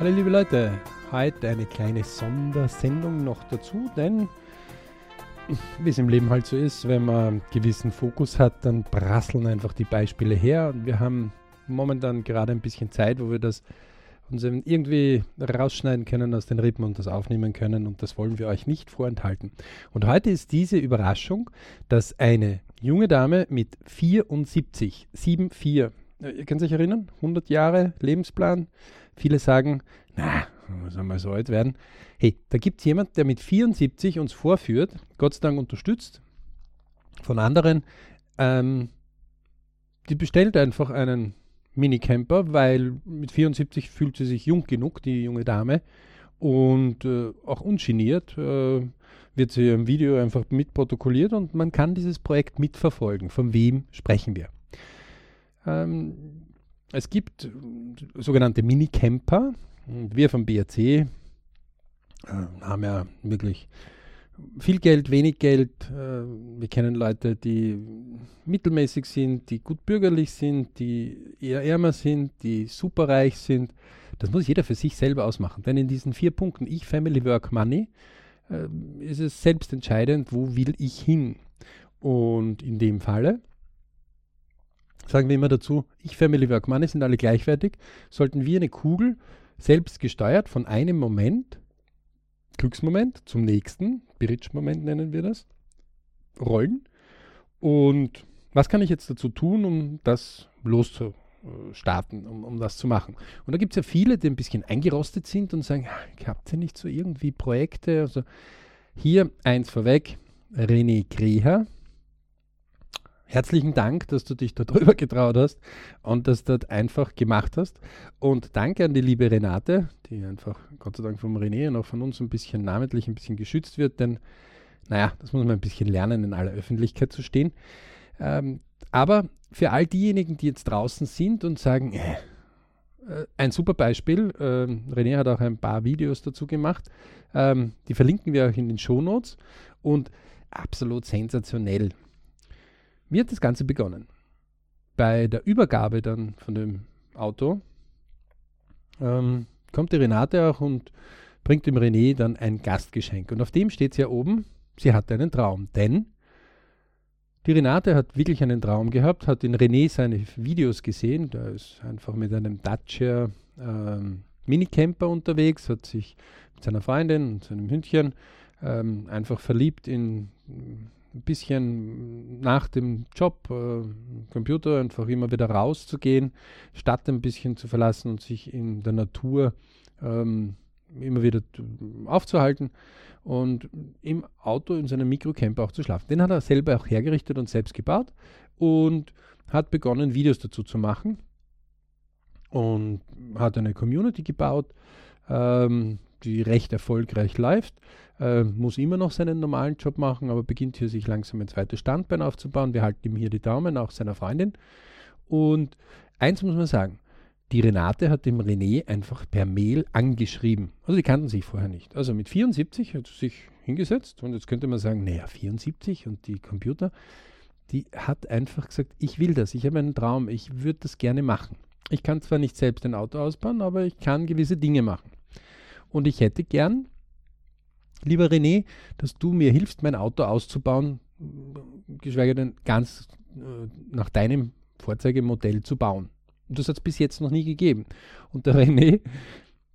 Hallo liebe Leute, heute eine kleine Sondersendung noch dazu, denn wie es im Leben halt so ist, wenn man einen gewissen Fokus hat, dann prasseln einfach die Beispiele her. Und wir haben momentan gerade ein bisschen Zeit, wo wir das uns irgendwie rausschneiden können aus den Rippen und das aufnehmen können. Und das wollen wir euch nicht vorenthalten. Und heute ist diese Überraschung, dass eine junge Dame mit 74, 74, äh, ihr könnt euch erinnern, 100 Jahre Lebensplan, Viele sagen, na, muss einmal so alt werden. Hey, da gibt es jemand, der mit 74 uns vorführt, Gott sei Dank unterstützt von anderen. Ähm, die bestellt einfach einen Minicamper, weil mit 74 fühlt sie sich jung genug, die junge Dame. Und äh, auch ungeniert äh, wird sie im Video einfach mitprotokolliert und man kann dieses Projekt mitverfolgen. Von wem sprechen wir? Ähm, es gibt äh, sogenannte Minicamper. Wir vom BRC äh, haben ja wirklich viel Geld, wenig Geld. Äh, wir kennen Leute, die mittelmäßig sind, die gut bürgerlich sind, die eher ärmer sind, die superreich sind. Das muss jeder für sich selber ausmachen. Denn in diesen vier Punkten, ich, Family, Work, Money, äh, ist es selbst entscheidend, wo will ich hin. Und in dem Falle sagen wir immer dazu, ich, Family Work Money sind alle gleichwertig, sollten wir eine Kugel selbst gesteuert von einem Moment, Glücksmoment, zum nächsten, Bridge-Moment nennen wir das, rollen. Und was kann ich jetzt dazu tun, um das loszustarten, um, um das zu machen? Und da gibt es ja viele, die ein bisschen eingerostet sind und sagen, ich habe ja nicht so irgendwie Projekte. Also hier eins vorweg, René Greher, Herzlichen Dank, dass du dich darüber getraut hast und das einfach gemacht hast. Und danke an die liebe Renate, die einfach Gott sei Dank vom René und auch von uns ein bisschen namentlich ein bisschen geschützt wird, denn naja, das muss man ein bisschen lernen, in aller Öffentlichkeit zu stehen. Ähm, aber für all diejenigen, die jetzt draußen sind und sagen, äh, äh ein super Beispiel, äh, René hat auch ein paar Videos dazu gemacht, ähm, die verlinken wir auch in den Shownotes und absolut sensationell. Wie hat das Ganze begonnen? Bei der Übergabe dann von dem Auto ähm, kommt die Renate auch und bringt dem René dann ein Gastgeschenk. Und auf dem steht sie ja oben, sie hatte einen Traum. Denn die Renate hat wirklich einen Traum gehabt, hat in René seine Videos gesehen. Da ist einfach mit einem Dacia ähm, Minicamper unterwegs, hat sich mit seiner Freundin und seinem Hündchen ähm, einfach verliebt in ein bisschen nach dem Job, äh, Computer, einfach immer wieder rauszugehen, Stadt ein bisschen zu verlassen und sich in der Natur ähm, immer wieder aufzuhalten und im Auto in seinem Mikrocamper auch zu schlafen. Den hat er selber auch hergerichtet und selbst gebaut und hat begonnen, Videos dazu zu machen und hat eine Community gebaut, ähm, die recht erfolgreich läuft äh, muss immer noch seinen normalen Job machen, aber beginnt hier sich langsam ein zweites Standbein aufzubauen. Wir halten ihm hier die Daumen, auch seiner Freundin. Und eins muss man sagen, die Renate hat dem René einfach per Mail angeschrieben. Also die kannten sich vorher nicht. Also mit 74 hat sie sich hingesetzt und jetzt könnte man sagen, naja, 74 und die Computer, die hat einfach gesagt, ich will das, ich habe einen Traum, ich würde das gerne machen. Ich kann zwar nicht selbst ein Auto ausbauen, aber ich kann gewisse Dinge machen. Und ich hätte gern Lieber René, dass du mir hilfst, mein Auto auszubauen, geschweige denn ganz äh, nach deinem Vorzeigemodell zu bauen. Und das hat es bis jetzt noch nie gegeben. Und der René,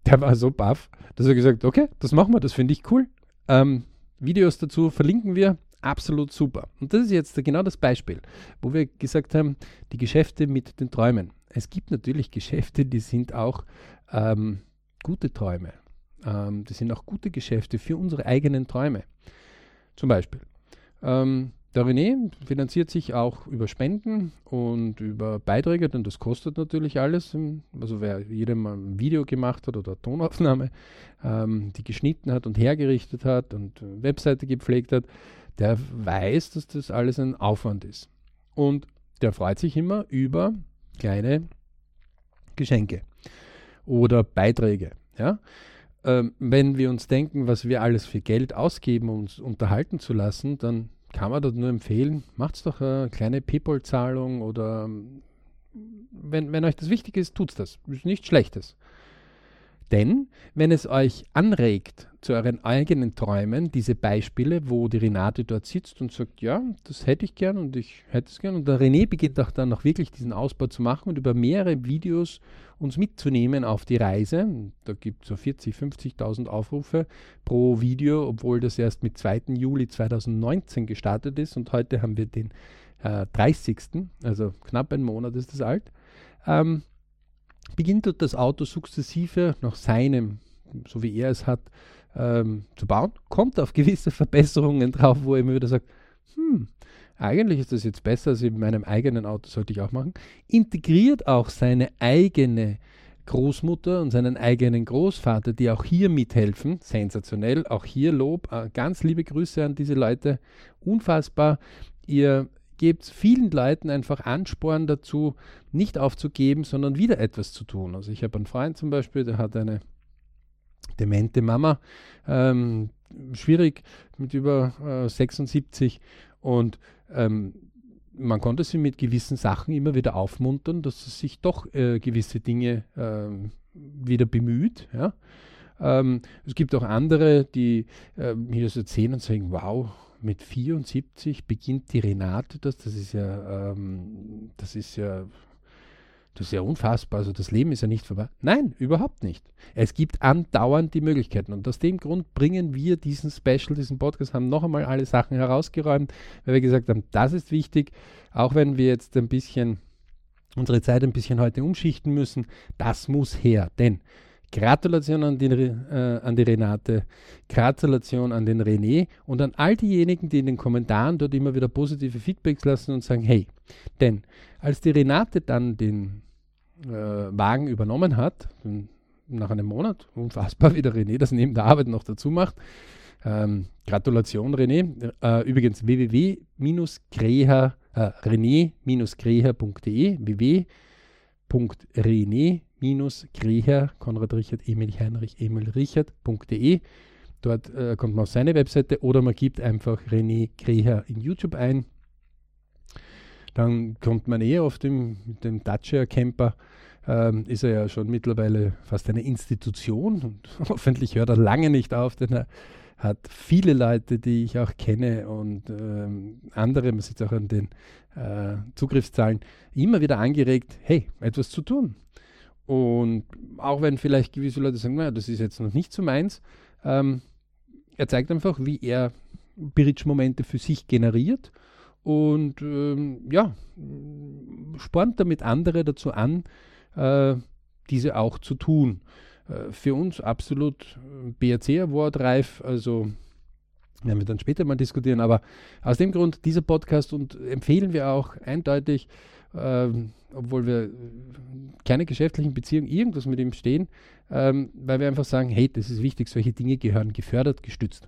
der war so baff, dass er gesagt okay, das machen wir, das finde ich cool. Ähm, Videos dazu verlinken wir, absolut super. Und das ist jetzt genau das Beispiel, wo wir gesagt haben, die Geschäfte mit den Träumen. Es gibt natürlich Geschäfte, die sind auch ähm, gute Träume. Ähm, das sind auch gute Geschäfte für unsere eigenen Träume. Zum Beispiel. Ähm, der René finanziert sich auch über Spenden und über Beiträge, denn das kostet natürlich alles. Also wer jedem mal ein Video gemacht hat oder Tonaufnahme, ähm, die geschnitten hat und hergerichtet hat und Webseite gepflegt hat, der weiß, dass das alles ein Aufwand ist. Und der freut sich immer über kleine Geschenke oder Beiträge. Ja? Ähm, wenn wir uns denken, was wir alles für Geld ausgeben, um uns unterhalten zu lassen, dann kann man dort nur empfehlen, macht doch eine kleine PayPal-Zahlung oder wenn, wenn euch das wichtig ist, tut es das. Ist nichts Schlechtes. Denn wenn es euch anregt zu euren eigenen Träumen, diese Beispiele, wo die Renate dort sitzt und sagt, ja, das hätte ich gern und ich hätte es gern. Und der René beginnt auch dann noch wirklich diesen Ausbau zu machen und über mehrere Videos uns mitzunehmen auf die Reise. Da gibt es so 40, 50.000 Aufrufe pro Video, obwohl das erst mit 2. Juli 2019 gestartet ist und heute haben wir den äh, 30. Also knapp einen Monat ist das alt. Ähm, beginnt dort das Auto sukzessive nach seinem, so wie er es hat, ähm, zu bauen, kommt auf gewisse Verbesserungen drauf, wo er immer wieder sagt, hm, eigentlich ist das jetzt besser als in meinem eigenen Auto, sollte ich auch machen. Integriert auch seine eigene Großmutter und seinen eigenen Großvater, die auch hier mithelfen. Sensationell. Auch hier Lob. Äh, ganz liebe Grüße an diese Leute. Unfassbar. Ihr gebt vielen Leuten einfach Ansporn dazu, nicht aufzugeben, sondern wieder etwas zu tun. Also ich habe einen Freund zum Beispiel, der hat eine demente Mama, ähm, schwierig mit über äh, 76 und ähm, man konnte sie mit gewissen Sachen immer wieder aufmuntern, dass sie sich doch äh, gewisse Dinge äh, wieder bemüht. Ja? Ähm, es gibt auch andere, die äh, hier so erzählen und sagen, wow, mit 74 beginnt die Renate das, das ist ja, ähm, das ist ja, das ist ja unfassbar, also das Leben ist ja nicht vorbei. Nein, überhaupt nicht. Es gibt andauernd die Möglichkeiten. Und aus dem Grund bringen wir diesen Special, diesen Podcast, haben noch einmal alle Sachen herausgeräumt, weil wir gesagt haben, das ist wichtig, auch wenn wir jetzt ein bisschen unsere Zeit ein bisschen heute umschichten müssen, das muss her, denn Gratulation an, den, äh, an die Renate, Gratulation an den René und an all diejenigen, die in den Kommentaren dort immer wieder positive Feedbacks lassen und sagen, hey, denn als die Renate dann den äh, Wagen übernommen hat, nach einem Monat, unfassbar, wie der René das neben der Arbeit noch dazu macht, ähm, Gratulation René, äh, übrigens www-greher, äh, rené-greher.de, www.rené greher Konrad Richard, Emil Heinrich, Emil Richard.de. Dort äh, kommt man auf seine Webseite oder man gibt einfach René Greher in YouTube ein. Dann kommt man eher auf dem, dem Dacia Camper. Ähm, ist er ja schon mittlerweile fast eine Institution und hoffentlich hört er lange nicht auf, denn er hat viele Leute, die ich auch kenne und ähm, andere, man sieht es auch an den äh, Zugriffszahlen, immer wieder angeregt, hey, etwas zu tun. Und auch wenn vielleicht gewisse Leute sagen, naja, das ist jetzt noch nicht so meins, ähm, er zeigt einfach, wie er Bridge-Momente für sich generiert und ähm, ja, spornt damit andere dazu an, äh, diese auch zu tun. Äh, für uns absolut BRC Award reif, also werden wir dann später mal diskutieren, aber aus dem Grund dieser Podcast und empfehlen wir auch eindeutig, ähm, obwohl wir keine geschäftlichen Beziehungen irgendwas mit ihm stehen, ähm, weil wir einfach sagen, hey, das ist wichtig, solche Dinge gehören gefördert, gestützt.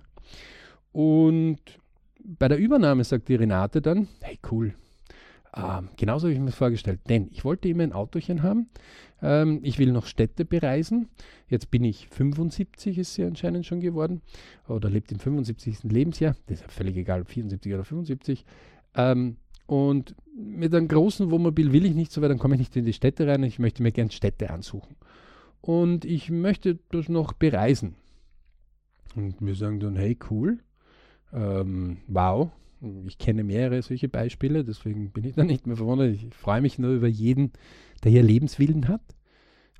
Und bei der Übernahme sagt die Renate dann, hey cool, ähm, genauso habe ich mir das vorgestellt, denn ich wollte immer ein Autochen haben, ähm, ich will noch Städte bereisen, jetzt bin ich 75, ist sie anscheinend schon geworden, oder lebt im 75. Lebensjahr, das ist ja völlig egal, 74 oder 75, ähm, und mit einem großen Wohnmobil will ich nicht so weit, dann komme ich nicht in die Städte rein. Ich möchte mir gerne Städte ansuchen. Und ich möchte das noch bereisen. Und wir sagen dann, hey, cool, ähm, wow, ich kenne mehrere solche Beispiele, deswegen bin ich da nicht mehr verwundert. Ich freue mich nur über jeden, der hier Lebenswillen hat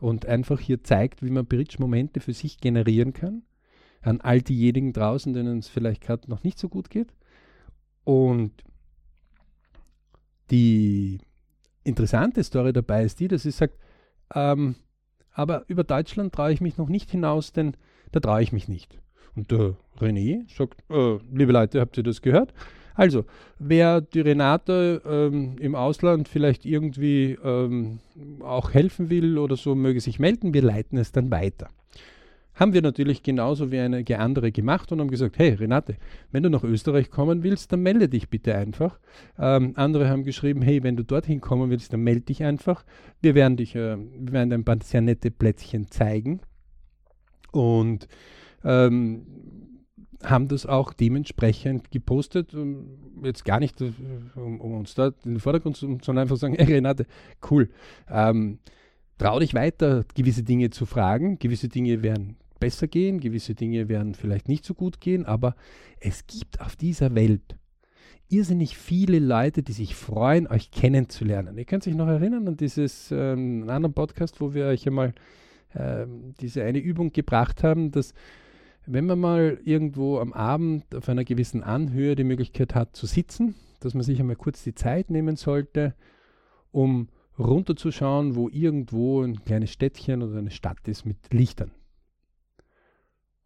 und einfach hier zeigt, wie man Bridge-Momente für sich generieren kann. An all diejenigen draußen, denen es vielleicht gerade noch nicht so gut geht. Und die interessante Story dabei ist die, dass sie sagt, ähm, aber über Deutschland traue ich mich noch nicht hinaus, denn da traue ich mich nicht. Und der René sagt, äh, liebe Leute, habt ihr das gehört? Also, wer die Renate ähm, im Ausland vielleicht irgendwie ähm, auch helfen will oder so, möge sich melden, wir leiten es dann weiter. Haben wir natürlich genauso wie einige andere gemacht und haben gesagt, hey Renate, wenn du nach Österreich kommen willst, dann melde dich bitte einfach. Ähm, andere haben geschrieben, hey, wenn du dorthin kommen willst, dann melde dich einfach. Wir werden dich, äh, wir werden ein paar sehr nette Plätzchen zeigen. Und ähm, haben das auch dementsprechend gepostet. Jetzt gar nicht, um, um uns da in den Vordergrund zu, sondern einfach sagen, hey Renate, cool. Ähm, trau dich weiter, gewisse Dinge zu fragen. Gewisse Dinge werden besser gehen, gewisse Dinge werden vielleicht nicht so gut gehen, aber es gibt auf dieser Welt irrsinnig viele Leute, die sich freuen, euch kennenzulernen. Ihr könnt euch noch erinnern an dieses ähm, anderen Podcast, wo wir euch einmal ähm, diese eine Übung gebracht haben, dass wenn man mal irgendwo am Abend auf einer gewissen Anhöhe die Möglichkeit hat zu sitzen, dass man sich einmal kurz die Zeit nehmen sollte, um runterzuschauen, wo irgendwo ein kleines Städtchen oder eine Stadt ist mit Lichtern.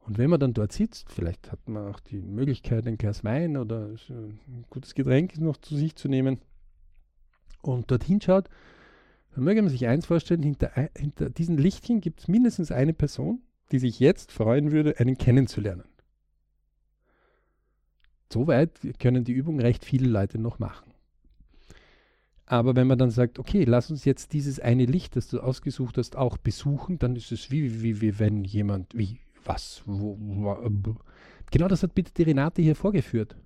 Und wenn man dann dort sitzt, vielleicht hat man auch die Möglichkeit, ein Glas Wein oder ein gutes Getränk noch zu sich zu nehmen und dorthin schaut, dann möge man sich eins vorstellen, hinter, hinter diesen Lichtchen gibt es mindestens eine Person, die sich jetzt freuen würde, einen kennenzulernen. Soweit können die Übungen recht viele Leute noch machen. Aber wenn man dann sagt, okay, lass uns jetzt dieses eine Licht, das du ausgesucht hast, auch besuchen, dann ist es wie, wie, wie wenn jemand, wie, was? Wo, wo, genau das hat bitte die Renate hier vorgeführt.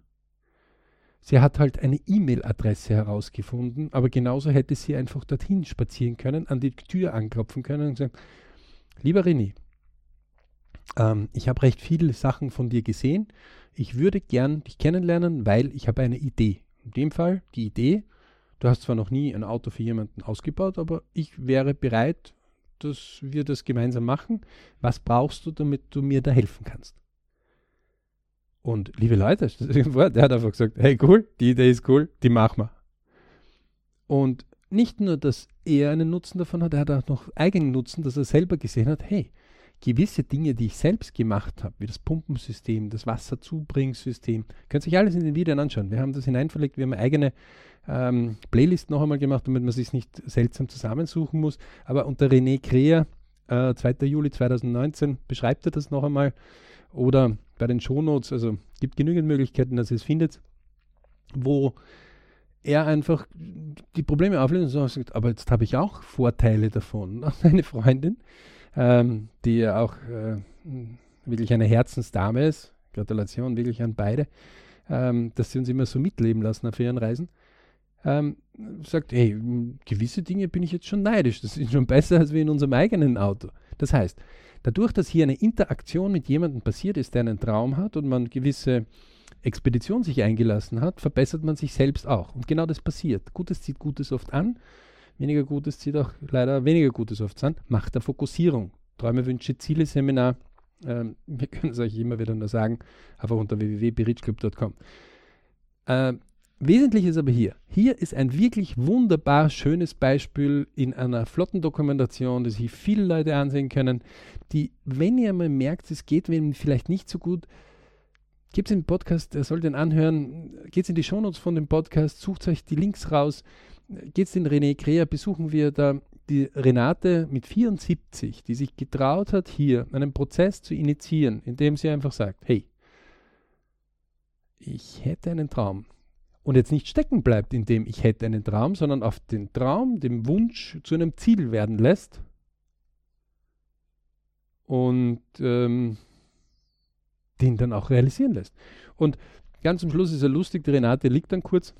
Sie hat halt eine E-Mail-Adresse herausgefunden, aber genauso hätte sie einfach dorthin spazieren können, an die Tür anklopfen können und sagen, lieber René, ähm, ich habe recht viele Sachen von dir gesehen. Ich würde gern dich kennenlernen, weil ich habe eine Idee. In dem Fall die Idee, du hast zwar noch nie ein Auto für jemanden ausgebaut, aber ich wäre bereit, dass wir das gemeinsam machen. Was brauchst du, damit du mir da helfen kannst? Und liebe Leute, der hat einfach gesagt, hey cool, die Idee ist cool, die machen wir. Und nicht nur, dass er einen Nutzen davon hat, er hat auch noch eigenen Nutzen, dass er selber gesehen hat, hey, gewisse Dinge, die ich selbst gemacht habe, wie das Pumpensystem, das Wasserzubringsystem, könnt ihr euch alles in den Videos anschauen. Wir haben das hineinverlegt, wir haben eine eigene ähm, Playlist noch einmal gemacht, damit man sich nicht seltsam zusammensuchen muss. Aber unter René Kreher, äh, 2. Juli 2019, beschreibt er das noch einmal. Oder bei den Shownotes, also gibt genügend Möglichkeiten, dass ihr es findet, wo er einfach die Probleme auflöst und sagt, aber jetzt habe ich auch Vorteile davon. Eine Freundin, ähm, die ja auch äh, wirklich eine Herzensdame ist, Gratulation wirklich an beide, ähm, dass sie uns immer so mitleben lassen auf ihren Reisen ähm, sagt, hey, gewisse Dinge bin ich jetzt schon neidisch, das ist schon besser als wie in unserem eigenen Auto. Das heißt, dadurch, dass hier eine Interaktion mit jemandem passiert ist, der einen Traum hat und man gewisse Expedition sich eingelassen hat, verbessert man sich selbst auch. Und genau das passiert. Gutes zieht Gutes oft an, weniger Gutes zieht auch leider weniger Gutes oft an. Macht der Fokussierung. Träume, Wünsche, Ziele, Seminar. Ähm, wir können es euch immer wieder nur sagen, einfach unter www.berichclub.com. Ähm, Wesentlich ist aber hier, hier ist ein wirklich wunderbar schönes Beispiel in einer flotten Dokumentation, das sich viele Leute ansehen können, die, wenn ihr mal merkt, es geht wem vielleicht nicht so gut, gebt es in den Podcast, er soll den anhören, geht in die Shownotes von dem Podcast, sucht euch die Links raus, geht in René Krea, besuchen wir da die Renate mit 74, die sich getraut hat, hier einen Prozess zu initiieren, indem sie einfach sagt, hey, ich hätte einen Traum, und jetzt nicht stecken bleibt, indem ich hätte einen Traum, sondern auf den Traum, dem Wunsch zu einem Ziel werden lässt und ähm, den dann auch realisieren lässt. Und ganz zum Schluss ist er lustig, die Renate liegt dann kurz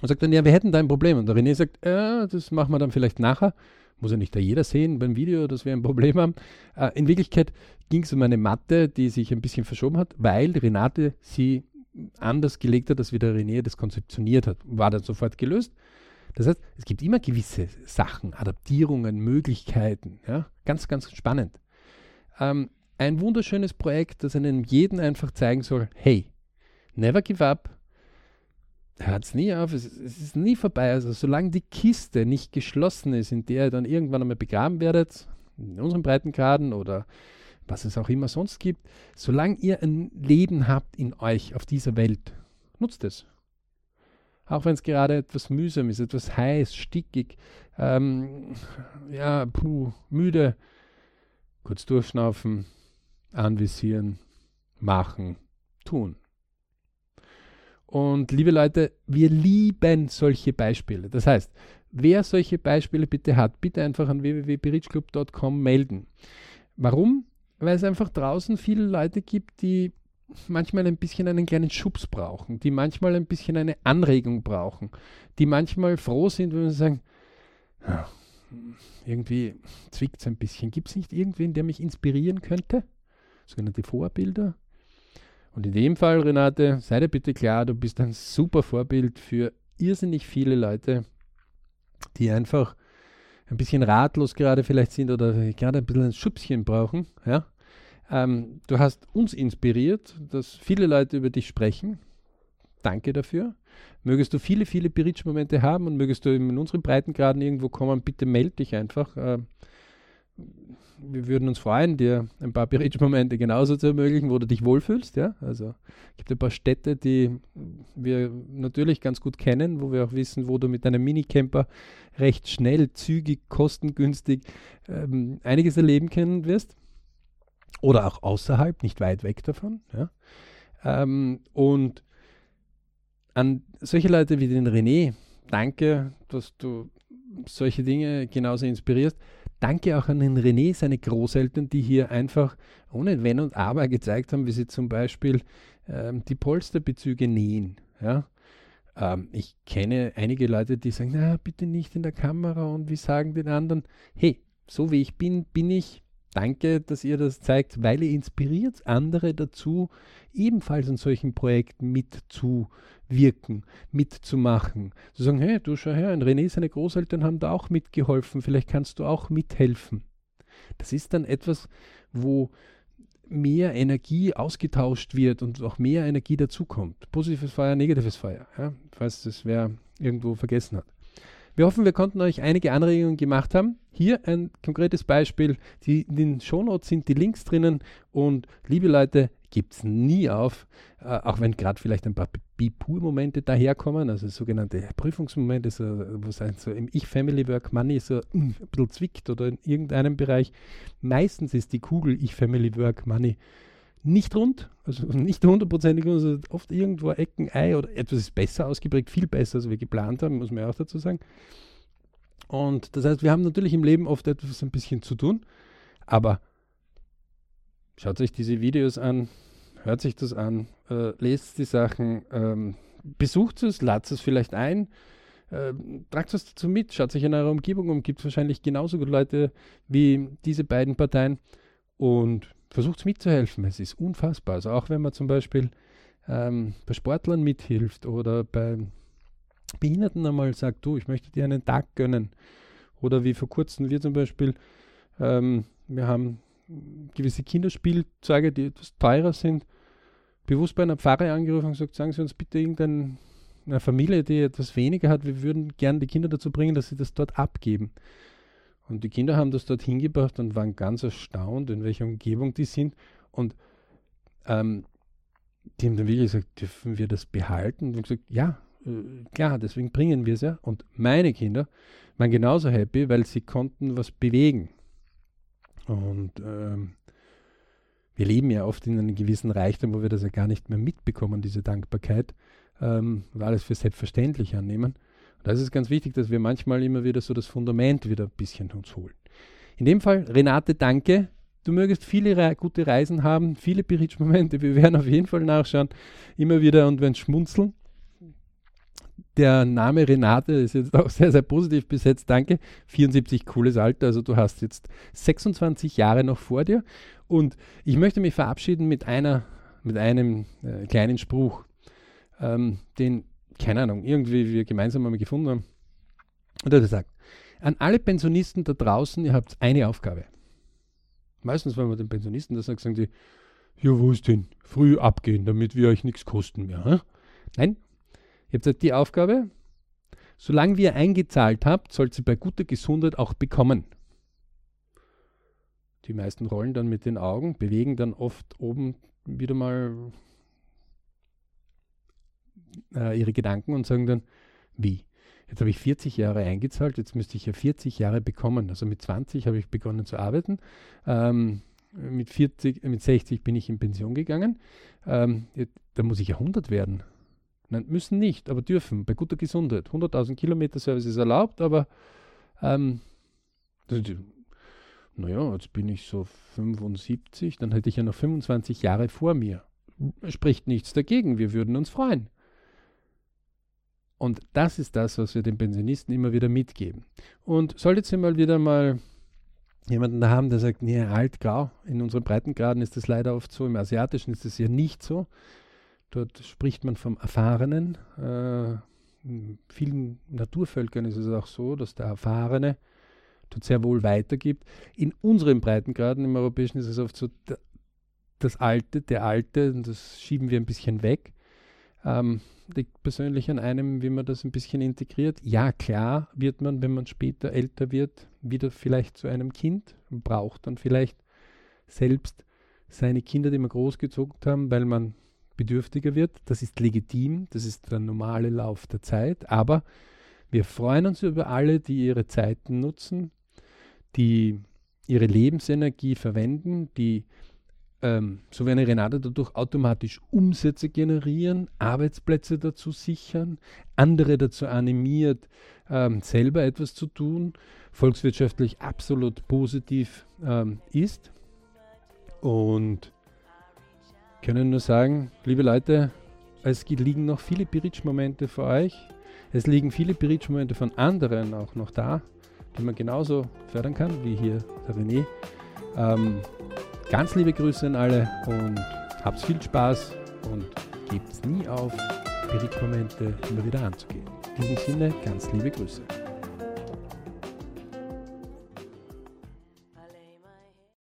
und sagt dann, ja, wir hätten da ein Problem. Und der René sagt, äh, das machen wir dann vielleicht nachher. Muss ja nicht da jeder sehen beim Video, dass wir ein Problem haben. Äh, in Wirklichkeit ging es um eine Matte, die sich ein bisschen verschoben hat, weil Renate sie anders gelegt hat, als wie der René das konzeptioniert hat. War dann sofort gelöst. Das heißt, es gibt immer gewisse Sachen, Adaptierungen, Möglichkeiten. Ja? Ganz, ganz spannend. Ähm, ein wunderschönes Projekt, das einem jeden einfach zeigen soll, hey, never give up, hört es nie auf, es, es, ist nie vorbei. Also solange die Kiste nicht geschlossen ist, in der ihr dann irgendwann einmal begraben werdet, in unseren Breitengraden oder was es auch immer sonst gibt, solange ihr ein Leben habt in euch auf dieser Welt, nutzt es. Auch wenn es gerade etwas mühsam ist, etwas heiß, stickig, ähm, ja, puh, müde, kurz durchschnaufen, anvisieren, machen, tun. Und liebe Leute, wir lieben solche Beispiele. Das heißt, wer solche Beispiele bitte hat, bitte einfach an www.berichclub.com melden. Warum? weil es einfach draußen viele Leute gibt, die manchmal ein bisschen einen kleinen Schubs brauchen, die manchmal ein bisschen eine Anregung brauchen, die manchmal froh sind, wenn sie sagen, irgendwie zwickt es ein bisschen. Gibt es nicht irgendwen, der mich inspirieren könnte? Sogenannte Vorbilder. Und in dem Fall, Renate, sei dir bitte klar, du bist ein super Vorbild für irrsinnig viele Leute, die einfach ein bisschen ratlos gerade vielleicht sind oder gerade ein bisschen ein Schubschen brauchen. Ja? Ähm, du hast uns inspiriert, dass viele Leute über dich sprechen. Danke dafür. Mögest du viele, viele Beritsch-Momente haben und mögest du in unseren Breitengraden irgendwo kommen, bitte melde dich einfach. Äh, wir würden uns freuen, dir ein paar Beritsch-Momente genauso zu ermöglichen, wo du dich wohlfühlst. Ja? Also es gibt ein paar Städte, die wir natürlich ganz gut kennen, wo wir auch wissen, wo du mit deinem Minicamper recht schnell, zügig, kostengünstig ähm, einiges erleben können wirst. Oder auch außerhalb, nicht weit weg davon. Ja? Ähm, und an solche Leute wie den René, danke, dass du solche Dinge genauso inspirierst. Danke auch an den René, seine Großeltern, die hier einfach ohne Wenn und Aber gezeigt haben, wie sie zum Beispiel ähm, die Polsterbezüge nähen. Ja? Ähm, ich kenne einige Leute, die sagen, na, bitte nicht in der Kamera und wie sagen den anderen, hey, so wie ich bin, bin ich. Danke, dass ihr das zeigt, weil ihr inspiriert andere dazu, ebenfalls an solchen Projekten mitzuwirken, mitzumachen. Zu sagen, hey, du schau her, René, seine Großeltern haben da auch mitgeholfen, vielleicht kannst du auch mithelfen. Das ist dann etwas, wo mehr Energie ausgetauscht wird und auch mehr Energie dazukommt. Positives Feuer, negatives Feuer, ja, falls das wer irgendwo vergessen hat. Wir hoffen, wir konnten euch einige Anregungen gemacht haben. Hier ein konkretes Beispiel. Die, in den Shownotes sind die Links drinnen und liebe Leute, gibt es nie auf, äh, auch wenn gerade vielleicht ein paar Bipur-Momente daherkommen, also sogenannte Prüfungsmomente, so, wo es so im Ich-Family-Work Money so uh, ein bisschen zwickt oder in irgendeinem Bereich. Meistens ist die Kugel Ich-Family-Work Money nicht rund, also nicht hundertprozentig, also oft irgendwo Ecken, Ei oder etwas ist besser ausgeprägt, viel besser, als wir geplant haben, muss man auch dazu sagen. Und das heißt, wir haben natürlich im Leben oft etwas ein bisschen zu tun, aber schaut euch diese Videos an, hört sich das an, äh, lest die Sachen, ähm, besucht es, ladet es vielleicht ein, äh, tragt es dazu mit, schaut sich in eurer Umgebung um, gibt es wahrscheinlich genauso gut Leute wie diese beiden Parteien und versucht mitzuhelfen. Es ist unfassbar. Also auch wenn man zum Beispiel ähm, bei Sportlern mithilft oder bei Behinderten einmal sagt, du, ich möchte dir einen Tag gönnen. Oder wie vor kurzem wir zum Beispiel, ähm, wir haben gewisse Kinderspielzeuge, die etwas teurer sind, bewusst bei einer Pfarre angerufen und gesagt, sagen Sie uns bitte irgendeine Familie, die etwas weniger hat, wir würden gerne die Kinder dazu bringen, dass sie das dort abgeben. Und die Kinder haben das dort hingebracht und waren ganz erstaunt, in welcher Umgebung die sind. Und ähm, die haben dann wirklich gesagt, dürfen wir das behalten? Und gesagt, ja, äh, klar, deswegen bringen wir es ja. Und meine Kinder waren genauso happy, weil sie konnten was bewegen. Und ähm, wir leben ja oft in einem gewissen Reichtum, wo wir das ja gar nicht mehr mitbekommen, diese Dankbarkeit, ähm, und alles für selbstverständlich annehmen. Da ist es ganz wichtig, dass wir manchmal immer wieder so das Fundament wieder ein bisschen uns holen. In dem Fall, Renate, danke. Du mögest viele Re gute Reisen haben, viele Beritsch-Momente. Wir werden auf jeden Fall nachschauen, immer wieder und werden schmunzeln. Der Name Renate ist jetzt auch sehr, sehr positiv besetzt. Danke. 74, cooles Alter. Also du hast jetzt 26 Jahre noch vor dir. Und ich möchte mich verabschieden mit einer, mit einem äh, kleinen Spruch, ähm, den keine Ahnung, irgendwie wir gemeinsam einmal gefunden haben. Und er hat gesagt, an alle Pensionisten da draußen, ihr habt eine Aufgabe. Meistens, wenn man den Pensionisten das sagt, sagen die, ja, wo ist denn? Früh abgehen, damit wir euch nichts kosten mehr. Hm? Nein, ihr habt halt die Aufgabe, solange ihr eingezahlt habt, sollt ihr bei guter Gesundheit auch bekommen. Die meisten rollen dann mit den Augen, bewegen dann oft oben wieder mal äh, ihre Gedanken und sagen dann, wie? Jetzt habe ich 40 Jahre eingezahlt, jetzt müsste ich ja 40 Jahre bekommen. Also mit 20 habe ich begonnen zu arbeiten. Ähm, mit, 40, mit 60 bin ich in Pension gegangen. Ähm, da muss ich ja 100 werden. Nein, müssen nicht, aber dürfen, bei guter Gesundheit. 100.000 Kilometer Service ist erlaubt, aber ähm, naja, jetzt bin ich so 75, dann hätte ich ja noch 25 Jahre vor mir. Spricht nichts dagegen, wir würden uns freuen. Und das ist das, was wir den Pensionisten immer wieder mitgeben. Und solltet ihr mal wieder mal jemanden da haben, der sagt, nee, alt, grau, in unseren Breitengraden ist das leider oft so, im Asiatischen ist das ja nicht so. Dort spricht man vom Erfahrenen. Äh, in vielen Naturvölkern ist es auch so, dass der Erfahrene dort sehr wohl weitergibt. In unseren Breitengraden im Europäischen ist es oft so, das Alte, der Alte, und das schieben wir ein bisschen weg. Ähm, liegt persönlich an einem, wie man das ein bisschen integriert. Ja, klar wird man, wenn man später älter wird, wieder vielleicht zu einem Kind und braucht dann vielleicht selbst seine Kinder, die man großgezogen haben, weil man bedürftiger wird. Das ist legitim, das ist der normale Lauf der Zeit, aber wir freuen uns über alle, die ihre Zeiten nutzen, die ihre Lebensenergie verwenden, die ähm, so wie eine Renate dadurch automatisch Umsätze generieren, Arbeitsplätze dazu sichern, andere dazu animiert, ähm, selber etwas zu tun, volkswirtschaftlich absolut positiv ähm, ist. Und können nur sagen, liebe Leute, es liegen noch viele Bridge-Momente für euch. Es liegen viele Bridge-Momente von anderen auch noch da, die man genauso fördern kann, wie hier der René. Ganz liebe Grüße an alle und habt viel Spaß und gebt nie auf, Spiritmomente immer wieder anzugehen. In diesem Sinne, ganz liebe Grüße.